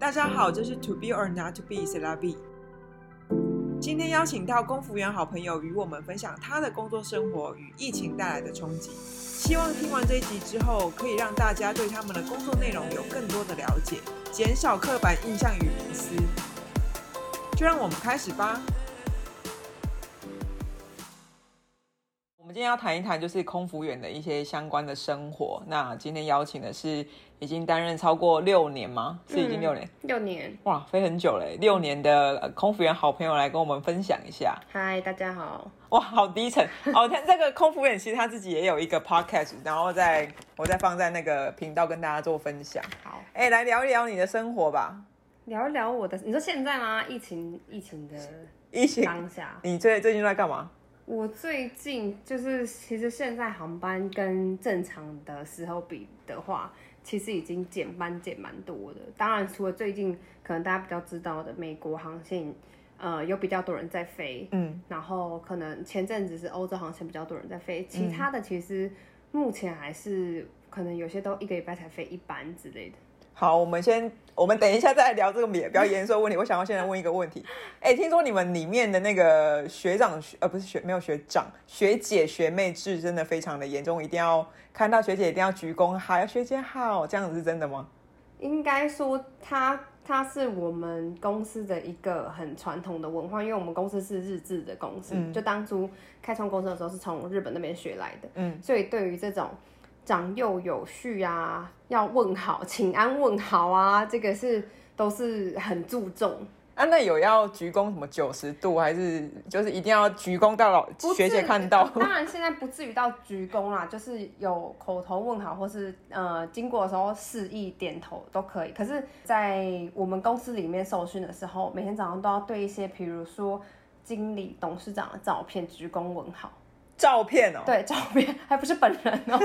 大家好，这是 To Be or Not to Be s e l a b i。今天邀请到公服员好朋友与我们分享他的工作生活与疫情带来的冲击。希望听完这一集之后，可以让大家对他们的工作内容有更多的了解，减少刻板印象与迷思。就让我们开始吧。们今天要谈一谈，就是空服员的一些相关的生活。那今天邀请的是已经担任超过六年吗？是已经六年？嗯、六年。哇，飞很久嘞！六年的空服员好朋友来跟我们分享一下。嗨，大家好。哇，好低沉。哦，他这个空服员其实他自己也有一个 podcast，然后在我再放在那个频道跟大家做分享。好，哎，来聊一聊你的生活吧。聊一聊我的，你说现在吗？疫情，疫情的疫情当下，你最最近在干嘛？我最近就是，其实现在航班跟正常的时候比的话，其实已经减班减蛮多的。当然，除了最近可能大家比较知道的美国航线，呃，有比较多人在飞，嗯，然后可能前阵子是欧洲航线比较多人在飞，其他的其实目前还是可能有些都一个礼拜才飞一班之类的。好，我们先，我们等一下再来聊这个比较严肃的问题。我想要现在问一个问题，哎，听说你们里面的那个学长学，呃，不是学，没有学长，学姐学妹制真的非常的严重，一定要看到学姐一定要鞠躬，好，学姐好，这样子是真的吗？应该说他，他他是我们公司的一个很传统的文化，因为我们公司是日制的公司，嗯、就当初开创公司的时候是从日本那边学来的，嗯，所以对于这种。长幼有序啊，要问好，请安问好啊，这个是都是很注重啊。那有要鞠躬什么九十度，还是就是一定要鞠躬到老学姐看到？当然现在不至于到鞠躬啦，就是有口头问好，或是呃经过的时候示意点头都可以。可是，在我们公司里面受训的时候，每天早上都要对一些，比如说经理、董事长的照片鞠躬问好。照片哦，对，照片还不是本人哦。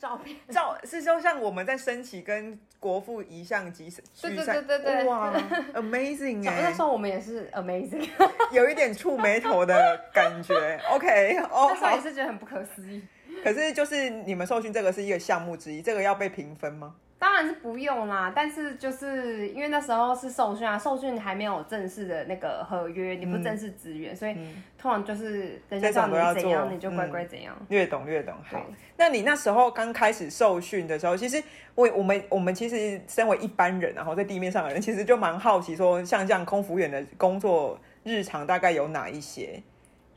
照片 照是说像我们在升旗跟国父遗像及对对对对对哇，amazing 哎！那时候我们也是 amazing，有一点触眉头的感觉。OK，哦，那时候也是觉得很不可思议。可是就是你们受训这个是一个项目之一，这个要被评分吗？当然是不用啦，但是就是因为那时候是受训啊，受训还没有正式的那个合约，你不正式职员，嗯、所以通常就是人家叫你怎样，你就乖乖怎样。嗯、略懂略懂，好。那你那时候刚开始受训的时候，其实我我们我们其实身为一般人，然后在地面上的人，其实就蛮好奇说，像这样空服员的工作日常大概有哪一些？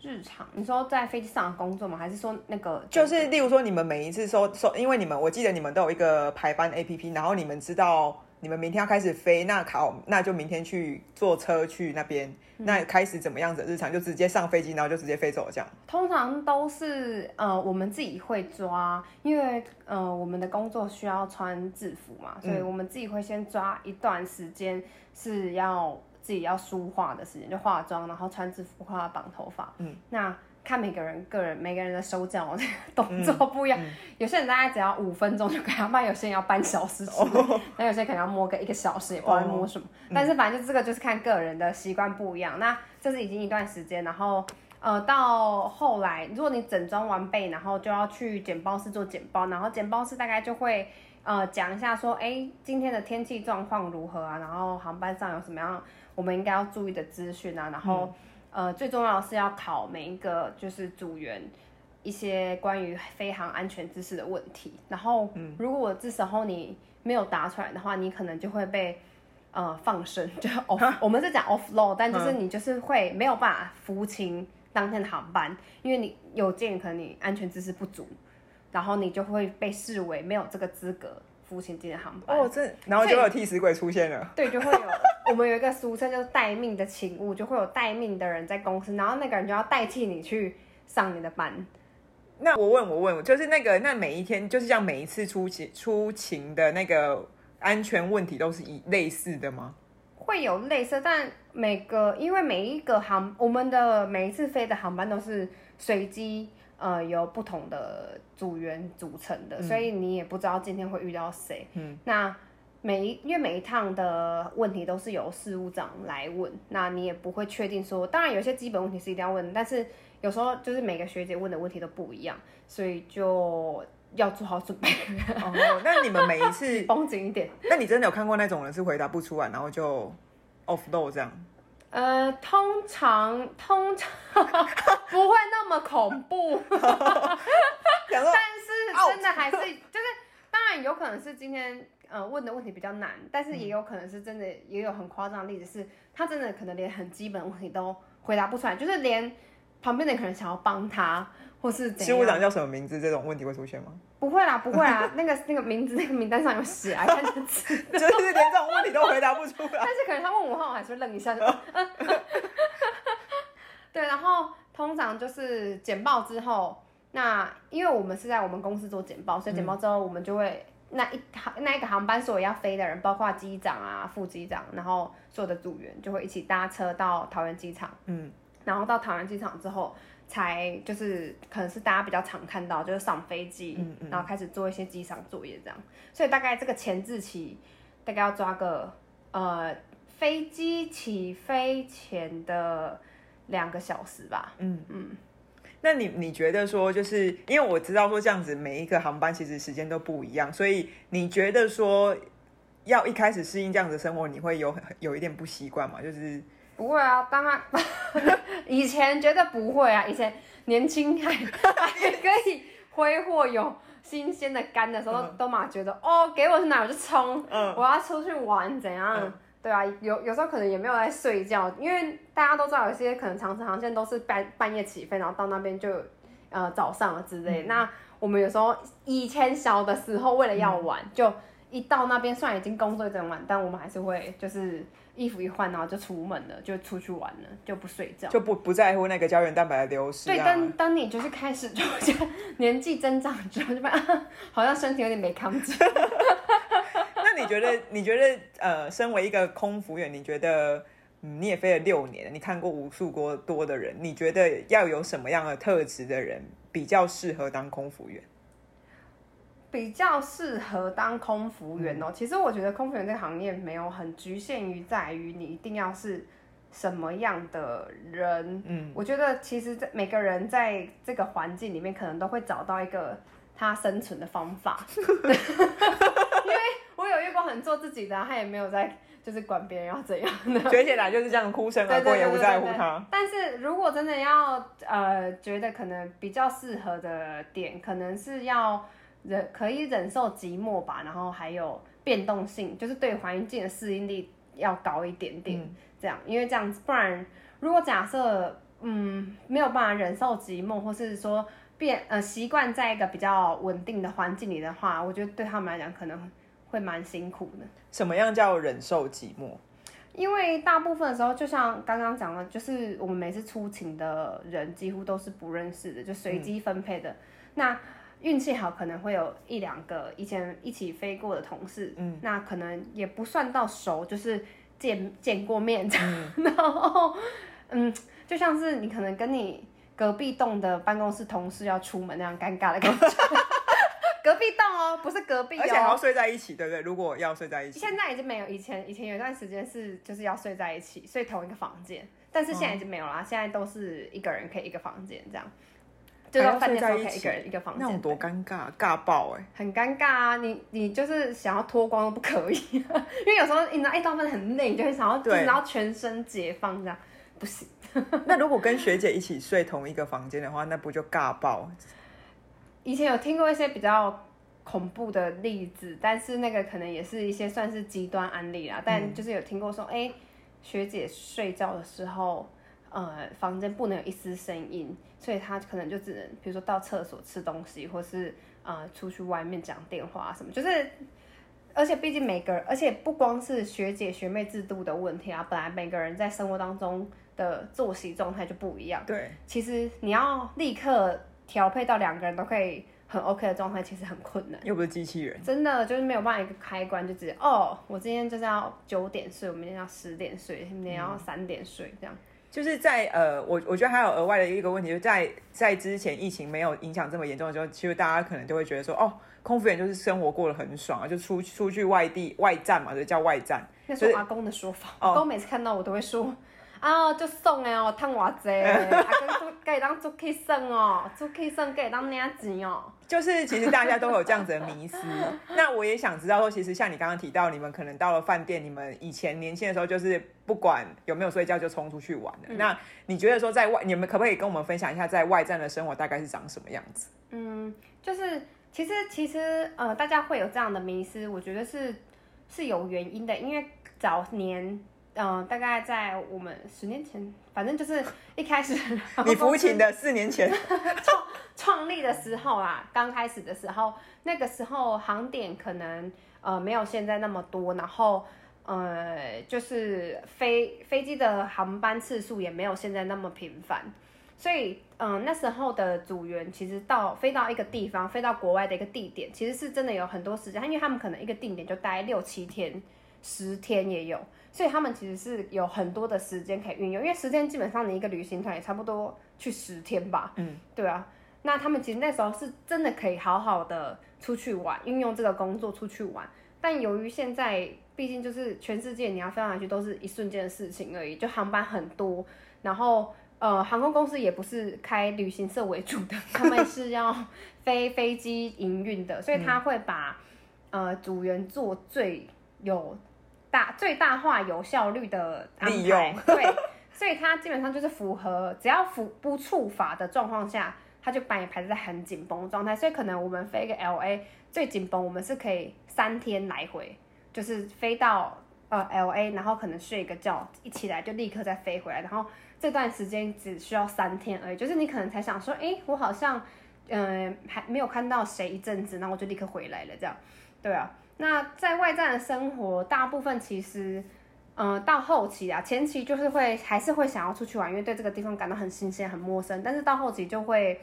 日常，你说在飞机上工作吗？还是说那个就是，例如说你们每一次说说，因为你们我记得你们都有一个排班 APP，然后你们知道你们明天要开始飞，那考那就明天去坐车去那边，嗯、那开始怎么样子日常就直接上飞机，然后就直接飞走了这样。通常都是呃我们自己会抓，因为呃我们的工作需要穿制服嘛，所以我们自己会先抓一段时间是要。自己要梳化的时间就化妆，然后穿制服化绑头发。嗯，那看每个人个人每个人的手脚动作不一样，嗯嗯、有些人大概只要五分钟就可以，不然有些人要半小时，那、哦、有些人可能要摸个一个小时，也不知道摸什么。但是反正就这个就是看个人的习惯不一样。那这是已经一段时间，然后呃到后来，如果你整装完备，然后就要去简报室做简报，然后简报室大概就会呃讲一下说，哎、欸，今天的天气状况如何啊？然后航班上有什么样？我们应该要注意的资讯啊，然后，嗯、呃，最重要的是要考每一个就是组员一些关于飞航安全知识的问题。然后，嗯、如果这时候你没有答出来的话，你可能就会被呃放生，就 off, 我们是讲 offload，但就是你就是会没有办法服勤当天的航班，因为你有鉴于可能你安全知识不足，然后你就会被视为没有这个资格。服勤今天航班哦，这然后就会有替死鬼出现了。对，就会有我们有一个俗称就是待命的勤务，就会有待命的人在公司，然后那个人就要代替你去上你的班。那我问我问，就是那个那每一天，就是像每一次出勤出勤的那个安全问题都是一类似的吗？会有类似，但每个因为每一个航我们的每一次飞的航班都是随机。呃，由不同的组员组成的，嗯、所以你也不知道今天会遇到谁。嗯，那每一因为每一趟的问题都是由事务长来问，那你也不会确定说，当然有些基本问题是一定要问，但是有时候就是每个学姐问的问题都不一样，所以就要做好准备。哦，那你们每一次 绷紧一点。那你真的有看过那种人是回答不出来，然后就 offload 这样？呃，通常通常不会那么恐怖，但是真的还是就是，当然有可能是今天呃问的问题比较难，但是也有可能是真的也有很夸张的例子是，他真的可能连很基本的问题都回答不出来，就是连旁边的人可能想要帮他。或是事务长叫什么名字？这种问题会出现吗？不会啦，不会啦。那个那个名字，那个名单上有写啊，看就是连这种问题都回答不出来。但是可能他问我的话，我还是会愣一下就。对，然后通常就是简报之后，那因为我们是在我们公司做简报，所以简报之后我们就会、嗯、那一航那一个航班所有要飞的人，包括机长啊、副机长，然后所有的组员就会一起搭车到桃园机场。嗯，然后到桃园机场之后。才就是可能是大家比较常看到，就是上飞机，嗯嗯，然后开始做一些机上作业这样，所以大概这个前置期大概要抓个呃飞机起飞前的两个小时吧。嗯嗯，那你你觉得说，就是因为我知道说这样子每一个航班其实时间都不一样，所以你觉得说要一开始适应这样子的生活，你会有有一点不习惯吗？就是。不会啊，当然，以前觉得不会啊，以前年轻还还可以挥霍有新鲜的肝的时候，嗯、都嘛觉得哦，给我去哪我就冲，嗯、我要出去玩怎样？嗯、对啊，有有时候可能也没有在睡觉，因为大家都知道有些可能长城航线都是半半夜起飞，然后到那边就呃早上了之类。嗯、那我们有时候以前小的时候为了要玩，嗯、就一到那边虽然已经工作一整晚，但我们还是会就是。衣服一换，然后就出门了，就出去玩了，就不睡觉，就不不在乎那个胶原蛋白的流失。对，当当你就是开始就年纪增长之后，就发现好像身体有点没扛住。那你觉得？你觉得？呃，身为一个空服员，你觉得，嗯，你也飞了六年，你看过无数多多的人，你觉得要有什么样的特质的人比较适合当空服员？比较适合当空服员哦。嗯、其实我觉得空服员这个行业没有很局限于在于你一定要是什么样的人。嗯，我觉得其实每个人在这个环境里面，可能都会找到一个他生存的方法。因为我有遇过很做自己的，他也没有在就是管别人要怎样的。学姐来就是这样哭声而过，也不在乎他。但是如果真的要呃觉得可能比较适合的点，可能是要。忍可以忍受寂寞吧，然后还有变动性，就是对环境的适应力要高一点点，嗯、这样，因为这样子，不然如果假设嗯没有办法忍受寂寞，或是说变呃习惯在一个比较稳定的环境里的话，我觉得对他们来讲可能会蛮辛苦的。什么样叫忍受寂寞？因为大部分的时候，就像刚刚讲的，就是我们每次出勤的人几乎都是不认识的，就随机分配的，嗯、那。运气好，可能会有一两个以前一起飞过的同事，嗯，那可能也不算到熟，就是见见过面，嗯、然后，嗯，就像是你可能跟你隔壁栋的办公室同事要出门那样尴尬的感觉。隔壁栋哦，不是隔壁哦，而且还要睡在一起，对不对？如果要睡在一起，现在已经没有，以前以前有一段时间是就是要睡在一起，睡同一个房间，但是现在已经没有啦，嗯、现在都是一个人可以一个房间这样。就到饭店可以一个人一个房间，那有多尴尬，尬爆哎、欸！很尴尬啊，你你就是想要脱光都不可以，因为有时候你知道一到饭很累，你就会想要就是然后全身解放这样，不行。那如果跟学姐一起睡同一个房间的话，那不就尬爆？以前有听过一些比较恐怖的例子，但是那个可能也是一些算是极端案例啦。但就是有听过说，哎、欸，学姐睡觉的时候。呃，房间不能有一丝声音，所以他可能就只能，比如说到厕所吃东西，或是呃出去外面讲电话什么，就是，而且毕竟每个人，而且不光是学姐学妹制度的问题啊，本来每个人在生活当中的作息状态就不一样。对，其实你要立刻调配到两个人都可以很 OK 的状态，其实很困难。又不是机器人，真的就是没有办法一个开关就直接哦，我今天就是要九点睡，我明天要十点睡，明天要三点睡这样。就是在呃，我我觉得还有额外的一个问题，就在在之前疫情没有影响这么严重的时候，其实大家可能就会觉得说，哦，空服员就是生活过得很爽啊，就出出去外地外站嘛，就叫外站。那是我阿公的说法，阿公每次看到我都会说，啊，就送诶哦，趁偌济，啊，跟可以当出去算哦，出去算可以当领钱哦。就是其实大家都有这样子的迷思，那我也想知道说，其实像你刚刚提到，你们可能到了饭店，你们以前年轻的时候就是不管有没有睡觉就冲出去玩了。嗯、那你觉得说在外，你们可不可以跟我们分享一下在外站的生活大概是长什么样子？嗯，就是其实其实呃，大家会有这样的迷思，我觉得是是有原因的，因为早年。嗯、呃，大概在我们十年前，反正就是一开始 你父亲的四年前创创立的时候啊，刚开始的时候，那个时候航点可能呃没有现在那么多，然后呃就是飞飞机的航班次数也没有现在那么频繁，所以嗯、呃、那时候的组员其实到飞到一个地方，飞到国外的一个地点，其实是真的有很多时间，因为他们可能一个定点就待六七天、十天也有。所以他们其实是有很多的时间可以运用，因为时间基本上你一个旅行团也差不多去十天吧，嗯，对啊。那他们其实那时候是真的可以好好的出去玩，运用这个工作出去玩。但由于现在毕竟就是全世界你要飞上去都是一瞬间的事情而已，就航班很多，然后呃航空公司也不是开旅行社为主的，他们是要飞飞机营运的，所以他会把、嗯、呃组员做最有。大最大化有效率的，利用对，所以他基本上就是符合，只要符不触法的状况下，他就把你排在很紧绷状态。所以可能我们飞一个 LA 最紧绷，我们是可以三天来回，就是飞到呃 LA，然后可能睡一个觉，一起来就立刻再飞回来，然后这段时间只需要三天而已。就是你可能才想说，哎、我好像嗯、还没有看到谁一阵子，然后我就立刻回来了，这样，对啊。那在外站的生活，大部分其实，嗯、到后期啊，前期就是会还是会想要出去玩，因为对这个地方感到很新鲜、很陌生。但是到后期就会，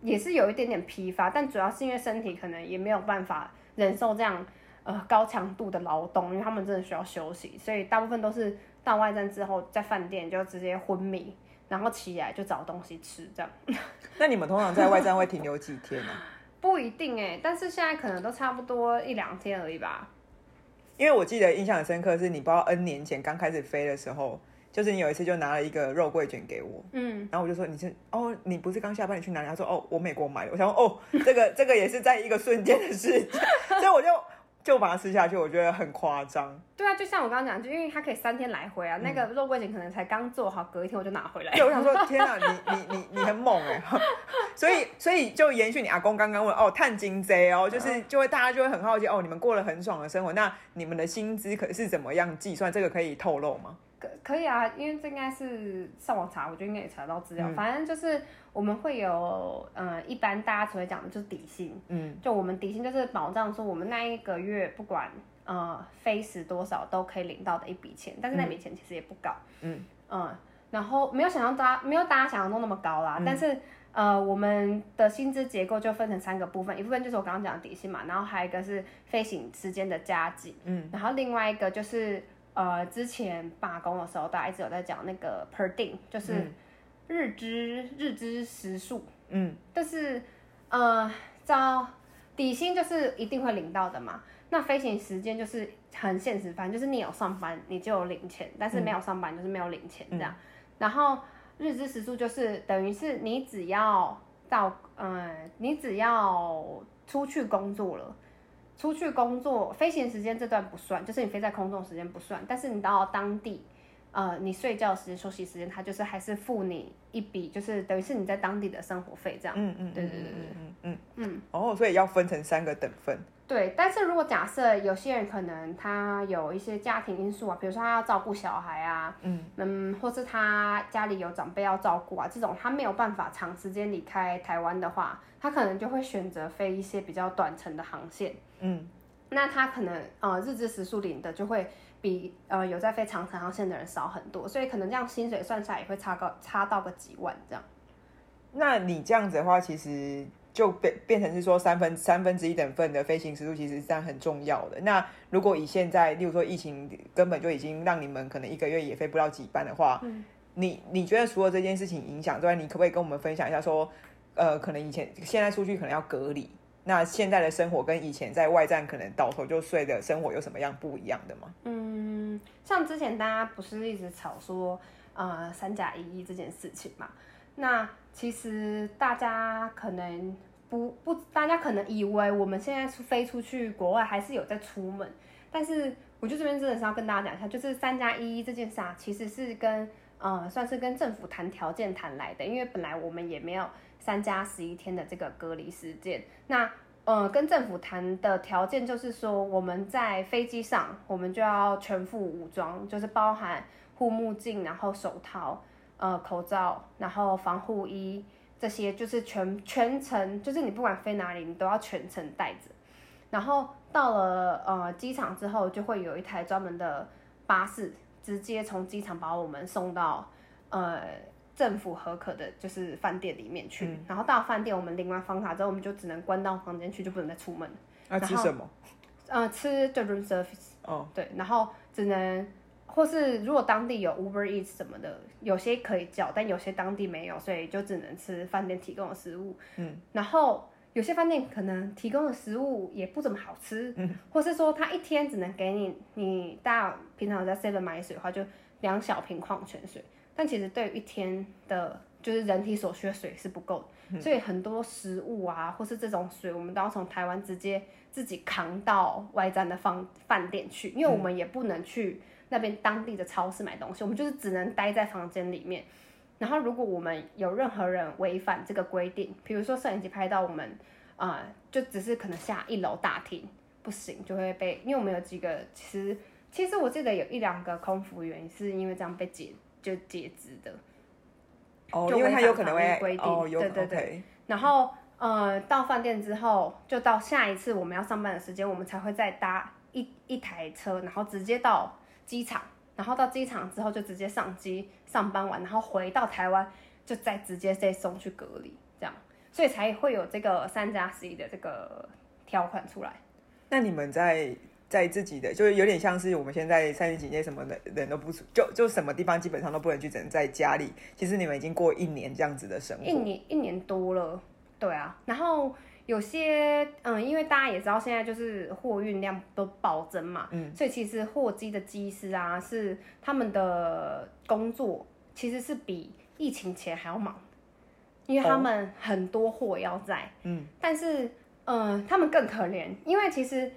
也是有一点点疲乏，但主要是因为身体可能也没有办法忍受这样呃高强度的劳动，因为他们真的需要休息，所以大部分都是到外站之后，在饭店就直接昏迷，然后起来就找东西吃这样。那你们通常在外站会停留几天呢、啊？不一定哎，但是现在可能都差不多一两天而已吧。因为我记得印象很深刻，是你不知道 N 年前刚开始飞的时候，就是你有一次就拿了一个肉桂卷给我，嗯，然后我就说你是哦，你不是刚下班你去哪里？他说哦，我美国买的。我想说哦，这个 这个也是在一个瞬间的事情，所以我就。就把它吃下去，我觉得很夸张。对啊，就像我刚刚讲，就因为它可以三天来回啊，嗯、那个肉桂卷可能才刚做好，隔一天我就拿回来。对，我想说，天啊，你你你你很猛哎！所以所以就延续你阿公刚刚问哦，探金贼哦，就是就会大家就会很好奇哦，你们过了很爽的生活，那你们的薪资可是怎么样计算？这个可以透露吗？可可以啊，因为这应该是上网查，我觉得应该也查到资料。嗯、反正就是我们会有，呃，一般大家只会讲的就是底薪，嗯，就我们底薪就是保障说我们那一个月不管呃飞时多少都可以领到的一笔钱，但是那笔钱其实也不高，嗯。嗯，然后没有想象大家没有大家想象中那么高啦，嗯、但是呃我们的薪资结构就分成三个部分，一部分就是我刚刚讲的底薪嘛，然后还有一个是飞行时间的加计，嗯，然后另外一个就是。呃，之前罢工的时候，大家一直有在讲那个 per diem，就是日支、嗯、日支时数，嗯，但是呃，招底薪就是一定会领到的嘛。那飞行时间就是很现实，反正就是你有上班你就有领钱，但是没有上班就是没有领钱这样。嗯、然后日支时数就是等于是你只要到，嗯、呃，你只要出去工作了。出去工作，飞行时间这段不算，就是你飞在空中时间不算。但是你到当地，呃，你睡觉时间、休息时间，他就是还是付你一笔，就是等于是你在当地的生活费这样。嗯嗯，对对对对，嗯嗯嗯。哦，所以要分成三个等份。对，但是如果假设有些人可能他有一些家庭因素啊，比如说他要照顾小孩啊，嗯嗯，或是他家里有长辈要照顾啊，这种他没有办法长时间离开台湾的话，他可能就会选择飞一些比较短程的航线，嗯，那他可能呃日支时数领的就会比呃有在飞长城航线的人少很多，所以可能这样薪水算下来也会差个差到个几万这样。那你这样子的话，其实。就变变成是说三分三分之一等份的飞行时数，其实是这样很重要的。那如果以现在，例如说疫情根本就已经让你们可能一个月也飞不到几班的话，嗯、你你觉得除了这件事情影响之外，你可不可以跟我们分享一下说，呃，可能以前现在出去可能要隔离，那现在的生活跟以前在外站可能倒头就睡的生活有什么样不一样的吗？嗯，像之前大家不是一直吵说。呃三加一这件事情嘛。那其实大家可能不不，大家可能以为我们现在出飞出去国外还是有在出门，但是我就这边真的是要跟大家讲一下，就是三加一这件事啊，其实是跟呃算是跟政府谈条件谈来的，因为本来我们也没有三加十一天的这个隔离时间。那呃跟政府谈的条件就是说，我们在飞机上我们就要全副武装，就是包含护目镜，然后手套。呃，口罩，然后防护衣这些，就是全全程，就是你不管飞哪里，你都要全程带着。然后到了呃机场之后，就会有一台专门的巴士，直接从机场把我们送到呃政府合可的，就是饭店里面去。嗯、然后到饭店，我们领完房卡之后，我们就只能关到房间去，就不能再出门。那吃什么？呃，吃 the room service。哦。对，然后只能。或是如果当地有 Uber Eats 什么的，有些可以叫，但有些当地没有，所以就只能吃饭店提供的食物。嗯，然后有些饭店可能提供的食物也不怎么好吃，嗯，或是说他一天只能给你，你大家平常在 Seven 买水的话，就两小瓶矿泉水，但其实对于一天的，就是人体所需的水是不够的，所以很多食物啊，或是这种水，我们都要从台湾直接自己扛到外站的饭饭店去，因为我们也不能去。那边当地的超市买东西，我们就是只能待在房间里面。然后，如果我们有任何人违反这个规定，比如说摄影机拍到我们，啊、就只是可能下一楼大厅不行，就会被，因为我们有几个，其实其实我记得有一两个空服员是因为这样被解就截止的。哦，因为他有可能会规定，哦，对对对。然后，呃，到饭店之后，就到下一次我们要上班的时间，我们才会再搭一一台车，然后直接到。机场，然后到机场之后就直接上机上班完，然后回到台湾就再直接再送去隔离，这样，所以才会有这个三加十一的这个条款出来。那你们在在自己的，就是有点像是我们现在三级警戒什么的人都不出，就就什么地方基本上都不能去，只能在家里。其实你们已经过一年这样子的生活，一年一年多了，对啊，然后。有些嗯，因为大家也知道现在就是货运量都暴增嘛，嗯，所以其实货机的机师啊，是他们的工作其实是比疫情前还要忙，因为他们很多货要在，嗯，但是嗯，他们更可怜，因为其实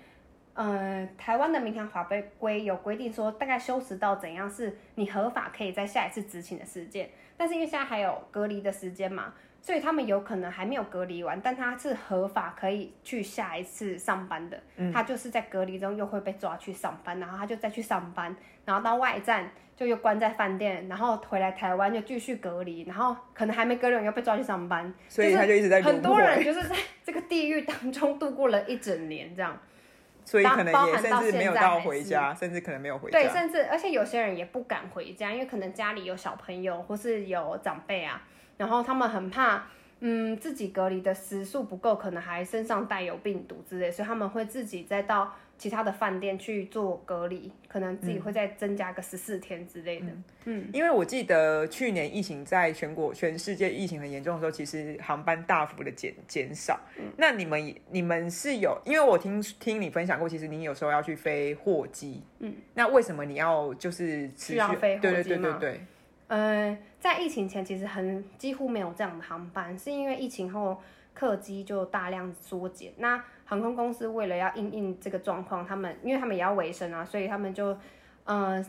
嗯，台湾的民航法规有规定说，大概休时到怎样是你合法可以在下一次执勤的时间，但是因为现在还有隔离的时间嘛。所以他们有可能还没有隔离完，但他是合法可以去下一次上班的。嗯，他就是在隔离中又会被抓去上班，然后他就再去上班，然后到外站就又关在饭店，然后回来台湾就继续隔离，然后可能还没隔离完又被抓去上班。所以他就一直在。很多人就是在这个地狱当中度过了一整年，这样。所以可能也甚至没有到回家，甚至可能没有回家。对，甚至而且有些人也不敢回家，因为可能家里有小朋友或是有长辈啊。然后他们很怕，嗯，自己隔离的时数不够，可能还身上带有病毒之类，所以他们会自己再到其他的饭店去做隔离，可能自己会再增加个十四天之类的。嗯，嗯，因为我记得去年疫情在全国、全世界疫情很严重的时候，其实航班大幅的减减少。嗯，那你们你们是有，因为我听听你分享过，其实你有时候要去飞货机。嗯，那为什么你要就是需要飞货机吗？对对对对对。嗯，在疫情前其实很几乎没有这样的航班，是因为疫情后客机就大量缩减。那航空公司为了要应应这个状况，他们因为他们也要维生啊，所以他们就，呃，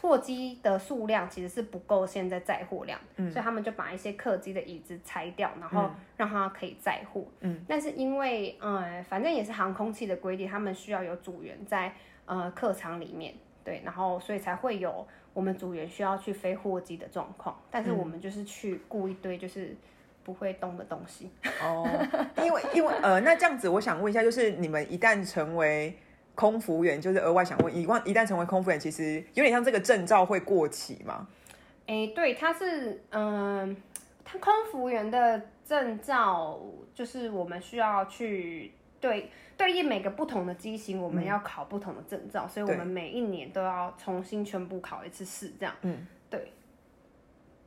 货机的数量其实是不够现在载货量，嗯，所以他们就把一些客机的椅子拆掉，然后让它可以载货。嗯，但是因为呃，反正也是航空器的规定，他们需要有组员在呃客舱里面，对，然后所以才会有。我们组员需要去飞货机的状况，但是我们就是去雇一堆就是不会动的东西。哦，因为因为呃，那这样子，我想问一下，就是你们一旦成为空服员，就是额外想问，一旦一旦成为空服员，其实有点像这个证照会过期吗？哎，对，它是嗯，它空服员的证照就是我们需要去。对，对应每个不同的机型，我们要考不同的证照，嗯，所以我们每一年都要重新全部考一次试，这样。嗯，对。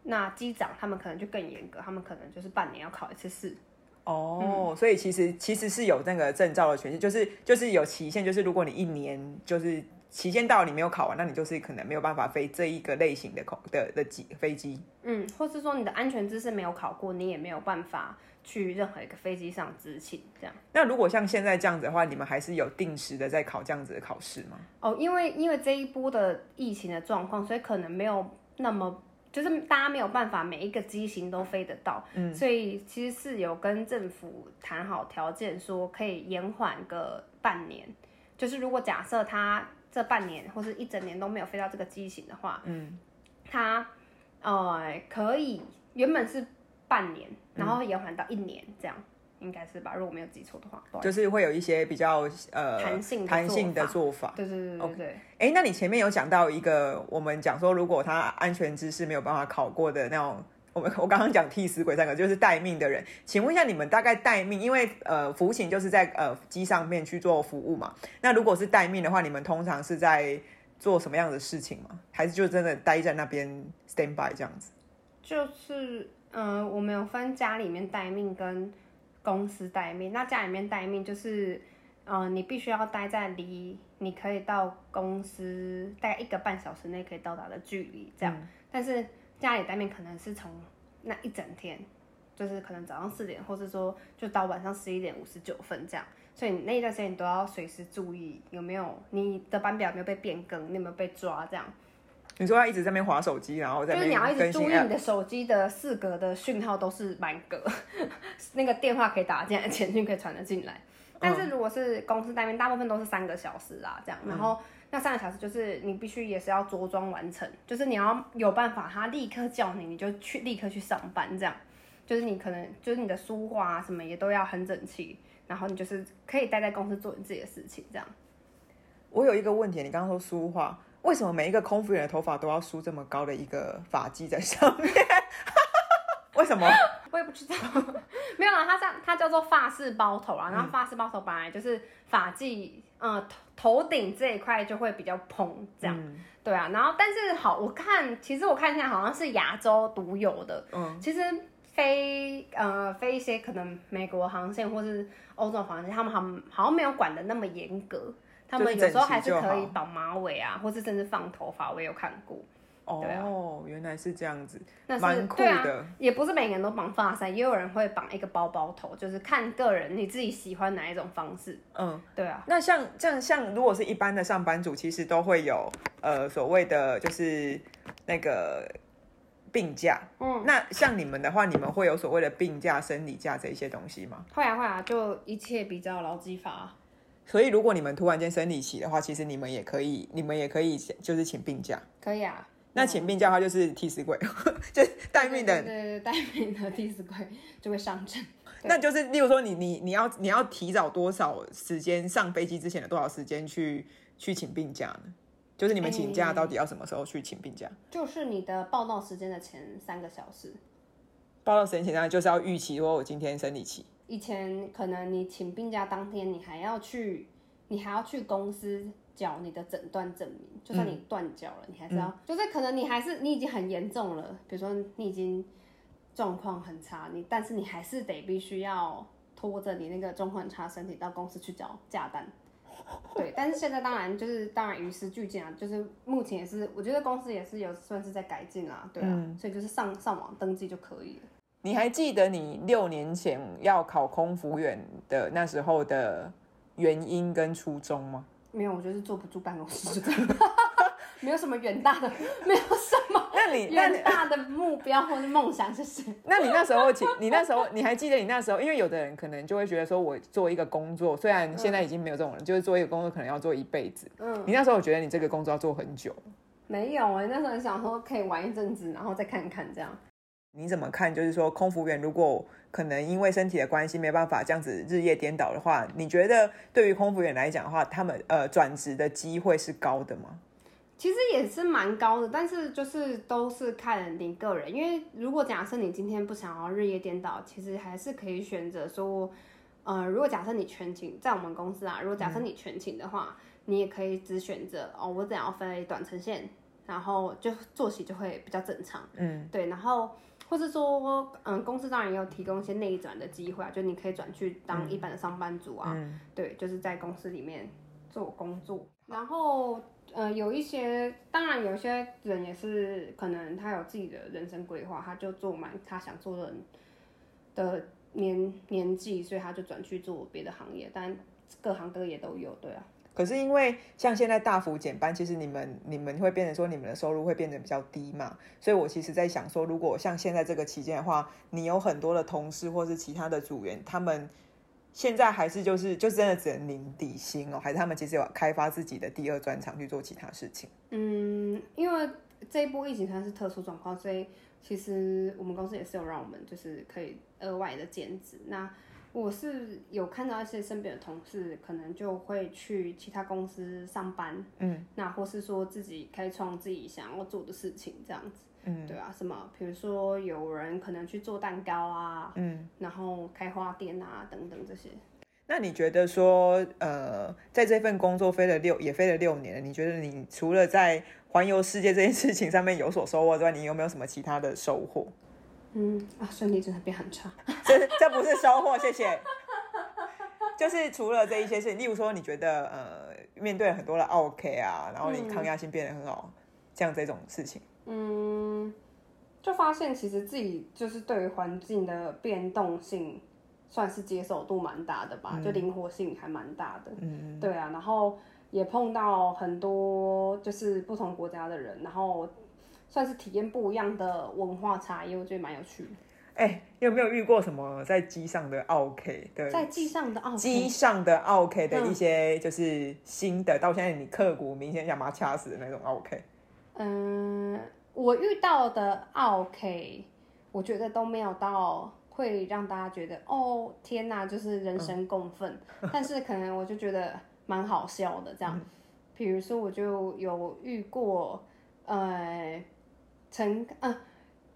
那机长他们可能就更严格，他们可能就是半年要考一次试。哦，嗯、所以其实其实是有那个证照的权限，就是就是有期限，就是如果你一年就是期限到你没有考完，那你就是可能没有办法飞这一个类型的空的的机飞机。嗯，或是说你的安全知识没有考过，你也没有办法去任何一个飞机上执勤这样。那如果像现在这样子的话，你们还是有定时的在考这样子的考试吗？哦，因为因为这一波的疫情的状况，所以可能没有那么。就是大家没有办法每一个机型都飞得到，嗯，所以其实是有跟政府谈好条件，说可以延缓个半年。就是如果假设他这半年或是一整年都没有飞到这个机型的话，嗯，他呃可以原本是半年，然后延缓到一年这样。应该是吧，如果没有记错的话，就是会有一些比较呃弹性弹性的做法。对对对对对。哎、那你前面有讲到一个，我们讲说如果他安全知识没有办法考过的那种，我们我刚刚讲替死鬼三个就是待命的人，请问一下你们大概待命，因为呃服勤就是在呃机上面去做服务嘛，那如果是待命的话，你们通常是在做什么样的事情吗？还是就真的待在那边 stand by 这样子？就是嗯、呃，我们有分家里面待命跟。公司待命，那家里面待命就是，嗯、呃，你必须要待在离你可以到公司大概一个半小时内可以到达的距离，这样。嗯、但是家里待命可能是从那一整天，就是可能早上四点，或是说就到晚上十一点五十九分这样。所以你那一段时间你都要随时注意有没有你的班表有没有被变更，你有没有被抓这样。你说他一直在那边划手机，然后在。就是你要一直注意你的手机的四格的讯号都是满格，那个电话可以打进来，简讯可以传得进来。但是如果是公司待命，大部分都是三个小时啊，这样。然后那三个小时就是你必须也是要着装完成，就是你要有办法，他立刻叫你，你就去立刻去上班，这样。就是你可能就是你的书画啊什么也都要很整齐，然后你就是可以待在公司做你自己的事情，这样。我有一个问题，你刚刚说书画。为什么每一个空服员的头发都要梳这么高的一个发髻在上面？为什么？我也不知道。没有啦，它这它叫做发式包头啊。然后发式包头本来就是发髻，嗯，头头顶这一块就会比较蓬，这样。嗯、对啊。然后，但是好，我看其实我看一下好像是亚洲独有的。嗯。其实飞呃飞一些可能美国航线或是欧洲航线，他们好像好像没有管的那么严格。他们有时候还是可以绑马尾啊，或是甚至放头发，我也有看过。哦，啊、原来是这样子，那蛮酷的。对啊，也不是每个人都绑发塞，也有人会绑一个包包头，就是看个人你自己喜欢哪一种方式。嗯，对啊。那像这样，像如果是一般的上班族，其实都会有呃所谓的就是那个病假。嗯，那像你们的话，你们会有所谓的病假、生理假这一些东西吗？会啊，会啊，就一切比较劳基法。所以，如果你们突然间生理期的话，其实你们也可以，你们也可以就是请病假。可以啊。那请病假的话，就是替死鬼，就是待命的。对对对，待命的替死鬼就会上阵。那就是，例如说你，你你你要你要提早多少时间上飞机之前的多少时间去去请病假呢？就是你们请假到底要什么时候去请病假？欸、就是你的报到时间的前三个小时。报到时间前三，就是要预期说我今天生理期。以前可能你请病假当天，你还要去，你还要去公司缴你的诊断证明。就算你断脚了，嗯、你还是要，嗯、就是可能你还是你已经很严重了，比如说你已经状况很差，你但是你还是得必须要拖着你那个状况很差身体到公司去缴假单。对，但是现在当然就是当然与时俱进啊，就是目前也是我觉得公司也是有算是在改进啦，对啊，嗯、所以就是上上网登记就可以了。你还记得你六年前要考空服员的那时候的原因跟初衷吗？没有，我就是坐不住办公室，没有什么远大的，没有什么。那你远大的目标或是梦想是什么？那你那时候，你那时候你还记得你那时候？因为有的人可能就会觉得说，我做一个工作，虽然现在已经没有这种人，嗯、就是做一个工作可能要做一辈子。嗯，你那时候我觉得你这个工作要做很久？没有哎、欸，那时候想说可以玩一阵子，然后再看看这样。你怎么看？就是说，空服员如果可能因为身体的关系没办法这样子日夜颠倒的话，你觉得对于空服员来讲的话，他们呃转职的机会是高的吗？其实也是蛮高的，但是就是都是看你个人。因为如果假设你今天不想要日夜颠倒，其实还是可以选择说，呃，如果假设你全勤在我们公司啊，如果假设你全勤的话，嗯、你也可以只选择哦，我只要飞短程线，然后就作息就会比较正常。嗯，对，然后。或是说，嗯，公司当然也有提供一些内转的机会啊，就你可以转去当一般的上班族啊，嗯、对，就是在公司里面做工作。然后，呃，有一些，当然有些人也是可能他有自己的人生规划，他就做满他想做的的年年纪，所以他就转去做别的行业，但各行各业都有，对啊。可是因为像现在大幅减班，其实你们你们会变成说你们的收入会变得比较低嘛，所以我其实在想说，如果像现在这个期间的话，你有很多的同事或是其他的组员，他们现在还是就是就真的只能领底薪哦，还是他们其实有开发自己的第二专长去做其他事情？嗯，因为这一波疫情它是特殊状况，所以其实我们公司也是有让我们就是可以额外的兼职那。我是有看到一些身边的同事，可能就会去其他公司上班，嗯，那或是说自己开创自己想要做的事情，这样子，嗯，对啊，什么，比如说有人可能去做蛋糕啊，嗯，然后开花店啊等等这些。那你觉得说，呃，在这份工作飞了六，也飞了六年了，你觉得你除了在环游世界这件事情上面有所收获之外，你有没有什么其他的收获？嗯。啊，身体真的变很差，这这不是收获，谢谢。就是除了这一些事情，例如说，你觉得呃，面对很多的 OK 啊，然后你抗压性变得很好，像、嗯、这种事情，嗯，就发现其实自己就是对于环境的变动性算是接受度蛮大的吧，嗯、就灵活性还蛮大的，嗯，对啊，然后也碰到很多就是不同国家的人，然后。算是体验不一样的文化差异，我觉得蛮有趣的。哎、欸，有没有遇过什么在机上的奥 K？的？在机上的奥机上的奥 K 的一些就是新的，嗯、到现在你刻骨铭心想把它掐死的那种奥 K。嗯，我遇到的奥 K，，我觉得都没有到会让大家觉得哦天哪，就是人神共愤。嗯、但是可能我就觉得蛮好笑的这样。比、嗯、如说，我就有遇过，呃。乘呃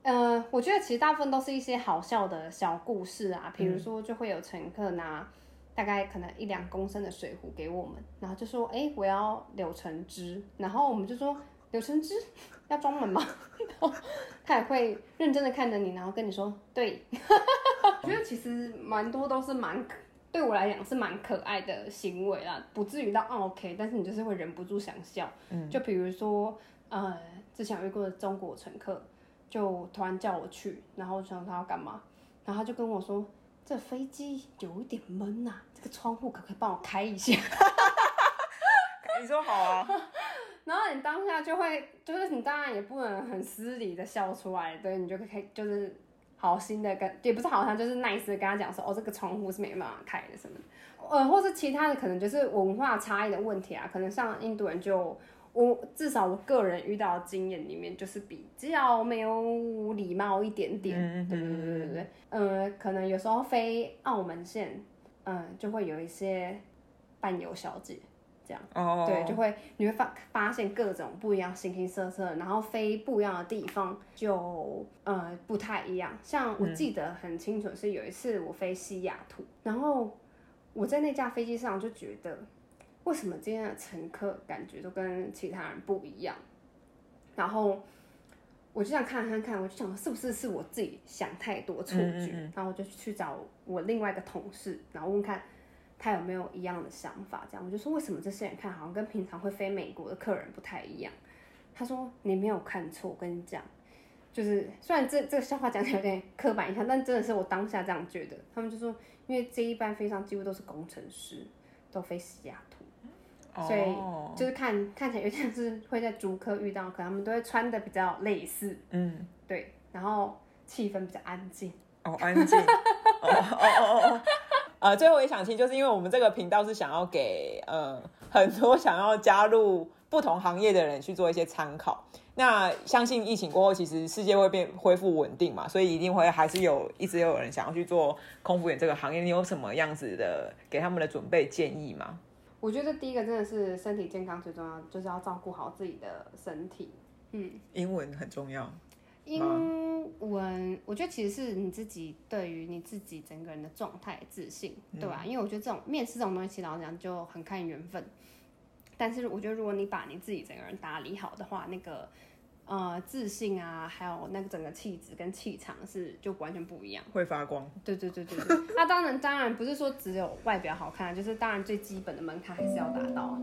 呃，我觉得其实大部分都是一些好笑的小故事啊，比如说就会有乘客拿大概可能一两公升的水壶给我们，然后就说：“哎、欸，我要柳橙汁。”然后我们就说：“柳橙汁要装满吗？” 然后他也会认真的看着你，然后跟你说：“对。”我觉得其实蛮多都是蛮对我来讲是蛮可爱的行为啦，不至于到 OK，但是你就是会忍不住想笑。嗯，就比如说呃。之前有遇过的中国乘客，就突然叫我去，然后我想他要干嘛，然后他就跟我说：“这飞机有一点闷呐、啊，这个窗户可不可以帮我开一下？”你说好啊。然后你当下就会，就是你当然也不能很失礼的笑出来，对，你就可以就是好心的跟，也不是好像就是 nice 的跟他讲说：“哦，这个窗户是没办法开的什么的。”呃，或是其他的可能就是文化差异的问题啊，可能像印度人就。我至少我个人遇到的经验里面，就是比较没有礼貌一点点。对对对对对。呃，可能有时候飞澳门线，嗯、呃，就会有一些伴游小姐这样。哦。对，就会你会发发现各种不一样形形色色，然后飞不一样的地方就呃不太一样。像我记得很清楚是有一次我飞西雅图，然后我在那架飞机上就觉得。为什么今天的乘客感觉都跟其他人不一样？然后我就想看看看，我就想是不是是我自己想太多错觉？嗯嗯嗯，然后我就去找我另外一个同事，然后问看他有没有一样的想法。这样我就说，为什么这些人看好像跟平常会飞美国的客人不太一样？他说你没有看错，我跟你讲，就是虽然这这个笑话讲起来有点刻板印象，但真的是我当下这样觉得。他们就说，因为这一班飞上几乎都是工程师，都飞西雅图。所以就是看 看起来有点是会在竹科遇到，可能他们都会穿的比较类似，嗯，对，然后气氛比较安静，哦，安静，哦哦哦哦，呃，最后也想听，就是因为我们这个频道是想要给呃很多想要加入不同行业的人去做一些参考。那相信疫情过后，其实世界会变恢复稳定嘛，所以一定会还是有一直有人想要去做空服员这个行业。你有什么样子的给他们的准备建议吗？我觉得第一个真的是身体健康最重要，就是要照顾好自己的身体。嗯，英文很重要。英文，我觉得其实是你自己对于你自己整个人的状态自信，对吧？嗯，因为我觉得这种面试这种东西，其实老实讲就很看缘分。但是我觉得如果你把你自己整个人打理好的话，那个呃自信啊，还有那个整个气质跟气场是就完全不一样，会发光。对对对对对。那当然当然不是说只有外表好看，就是当然最基本的门槛还是要达到。